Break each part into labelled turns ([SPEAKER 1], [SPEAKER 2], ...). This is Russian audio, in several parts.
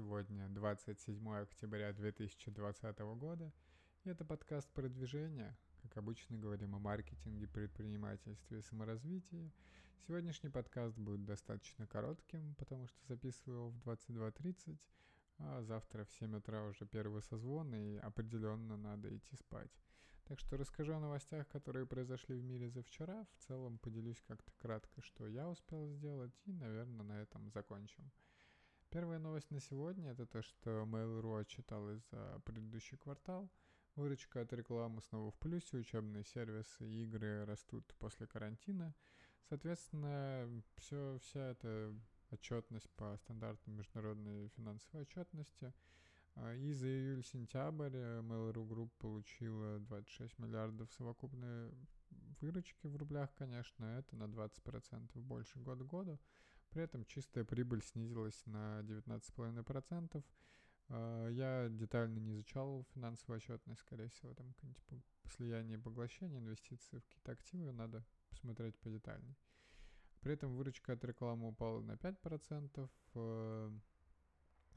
[SPEAKER 1] 27 октября 2020 года. И это подкаст продвижения. Как обычно говорим о маркетинге, предпринимательстве и саморазвитии. Сегодняшний подкаст будет достаточно коротким, потому что записываю его в 22.30, а завтра в 7 утра уже первый созвон, и определенно надо идти спать. Так что расскажу о новостях, которые произошли в мире за вчера. В целом поделюсь как-то кратко, что я успел сделать, и, наверное, на этом закончим. Первая новость на сегодня это то, что Mail.ru отчиталась за предыдущий квартал. Выручка от рекламы снова в плюсе, учебные сервисы игры растут после карантина. Соответственно, все, вся эта отчетность по стандартам международной финансовой отчетности. А, и за июль-сентябрь Mail.ru Group получила 26 миллиардов совокупной выручки в рублях, конечно, это на 20% больше год года. При этом чистая прибыль снизилась на 19,5%. А, я детально не изучал финансовую отчетность, скорее всего, там какое-нибудь слияние и поглощение, инвестиции в какие-то активы, надо посмотреть подетальней. При этом выручка от рекламы упала на 5%, э,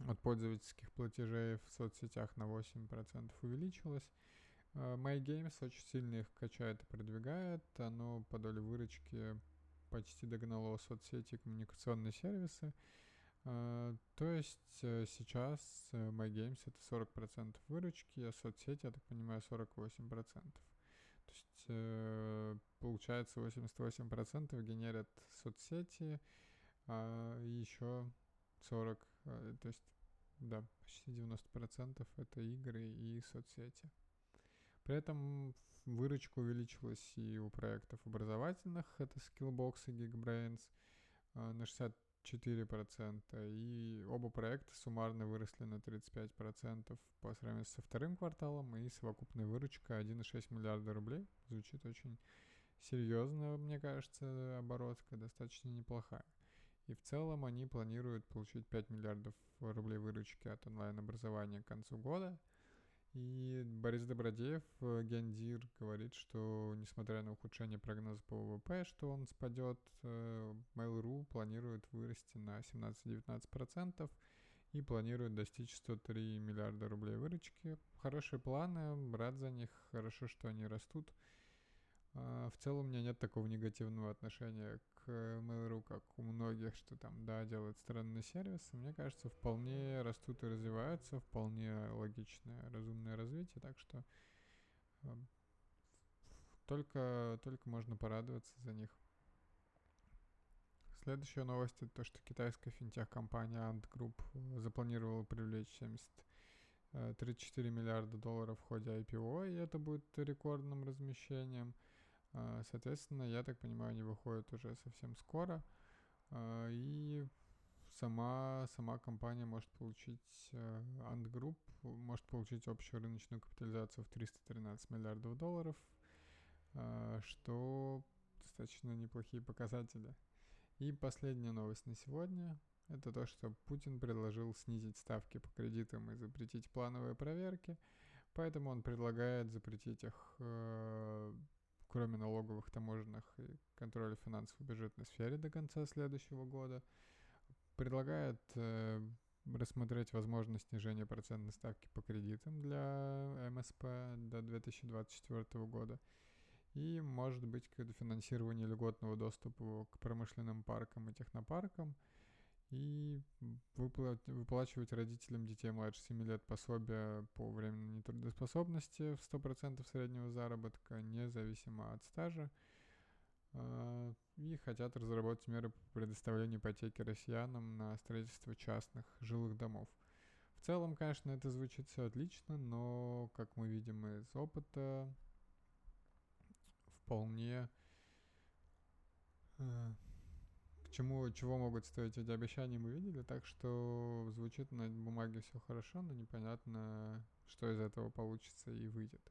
[SPEAKER 1] от пользовательских платежей в соцсетях на 8% увеличилась. Э, MyGames очень сильно их качает и продвигает, оно по доле выручки почти догнало соцсети и коммуникационные сервисы. Uh, то есть uh, сейчас uh, MyGames это 40% выручки, а соцсети, я так понимаю, 48%. То есть получается 88% генерят соцсети, а еще 40, то есть да, почти 90% это игры и соцсети. При этом выручка увеличилась и у проектов образовательных, это Skillbox и Geekbrains, а, на 64%, и оба проекта суммарно выросли на 35% по сравнению со вторым кварталом, и совокупная выручка 1,6 миллиарда рублей. Звучит очень серьезно, мне кажется, оборотка достаточно неплохая. И в целом они планируют получить 5 миллиардов рублей выручки от онлайн-образования к концу года – и Борис Добродеев, э, гендир, говорит, что несмотря на ухудшение прогноза по ВВП, что он спадет, э, Mail.ru планирует вырасти на 17-19% и планирует достичь 103 миллиарда рублей выручки. Хорошие планы, рад за них, хорошо, что они растут. А, в целом у меня нет такого негативного отношения к Mail.ru, как у многих, что там, да, делают странные сервисы. Мне кажется, вполне растут и развиваются, вполне логичное, разумное развитие, так что э, только, только можно порадоваться за них. Следующая новость это то, что китайская финтех-компания Ant Group запланировала привлечь 70 34 э, миллиарда долларов в ходе IPO, и это будет рекордным размещением. А, соответственно, я так понимаю, они выходят уже совсем скоро. А, и сама, сама компания может получить, э, Ant Group может получить общую рыночную капитализацию в 313 миллиардов долларов, а, что достаточно неплохие показатели. И последняя новость на сегодня – это то, что Путин предложил снизить ставки по кредитам и запретить плановые проверки, поэтому он предлагает запретить их э, кроме налоговых, таможенных и контроля финансово-бюджетной сфере до конца следующего года, предлагает э, рассмотреть возможность снижения процентной ставки по кредитам для МСП до 2024 года и, может быть, какое-то финансирование льготного доступа к промышленным паркам и технопаркам – и выплачивать родителям детей младше 7 лет пособия по временной нетрудоспособности в 100% среднего заработка, независимо от стажа. А, и хотят разработать меры по предоставлению ипотеки россиянам на строительство частных жилых домов. В целом, конечно, это звучит все отлично, но, как мы видим из опыта, вполне э, чему, чего могут стоить эти обещания, мы видели, так что звучит на бумаге все хорошо, но непонятно, что из этого получится и выйдет.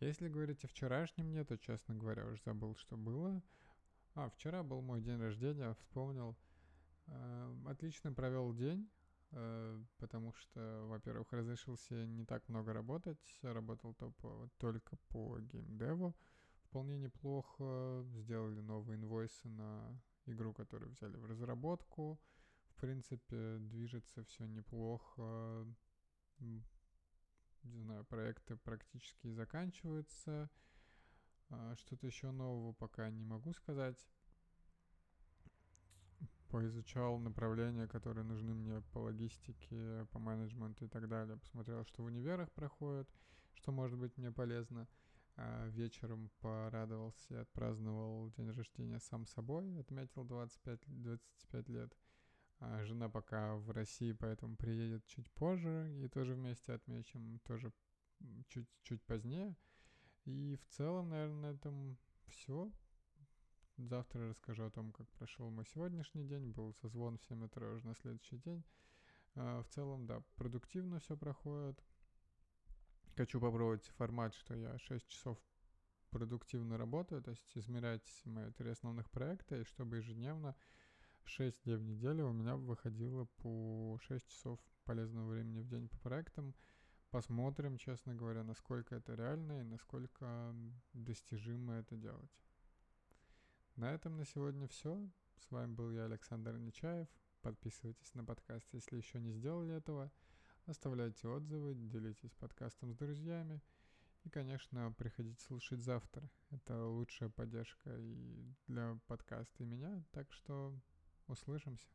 [SPEAKER 1] Если говорить о вчерашнем мне, то, честно говоря, уже забыл, что было. А, вчера был мой день рождения, вспомнил. Э, отлично провел день, э, потому что, во-первых, разрешился не так много работать, работал то по, только по геймдеву. Вполне неплохо, сделали новые инвойсы на игру, которую взяли в разработку. В принципе, движется все неплохо. Не знаю, проекты практически заканчиваются. А, что-то еще нового пока не могу сказать. Поизучал направления, которые нужны мне по логистике, по менеджменту и так далее. Посмотрел, что в универах проходит, что может быть мне полезно. А вечером порадовался и отпраздновал день рождения сам собой, отметил 25, 25 лет. А жена пока в России, поэтому приедет чуть позже, и тоже вместе отмечим, тоже чуть-чуть позднее. И в целом, наверное, на этом все. Завтра расскажу о том, как прошел мой сегодняшний день. Был созвон в 7 утра уже на следующий день. А, в целом, да, продуктивно все проходит. Хочу попробовать формат, что я 6 часов продуктивно работаю, то есть измерять мои три основных проекта, и чтобы ежедневно 6 дней в неделю у меня выходило по 6 часов полезного времени в день по проектам. Посмотрим, честно говоря, насколько это реально и насколько достижимо это делать. На этом на сегодня все. С вами был я, Александр Нечаев. Подписывайтесь на подкаст, если еще не сделали этого. Оставляйте отзывы, делитесь подкастом с друзьями. И, конечно, приходите слушать завтра. Это лучшая поддержка и для подкаста, и меня. Так что услышимся.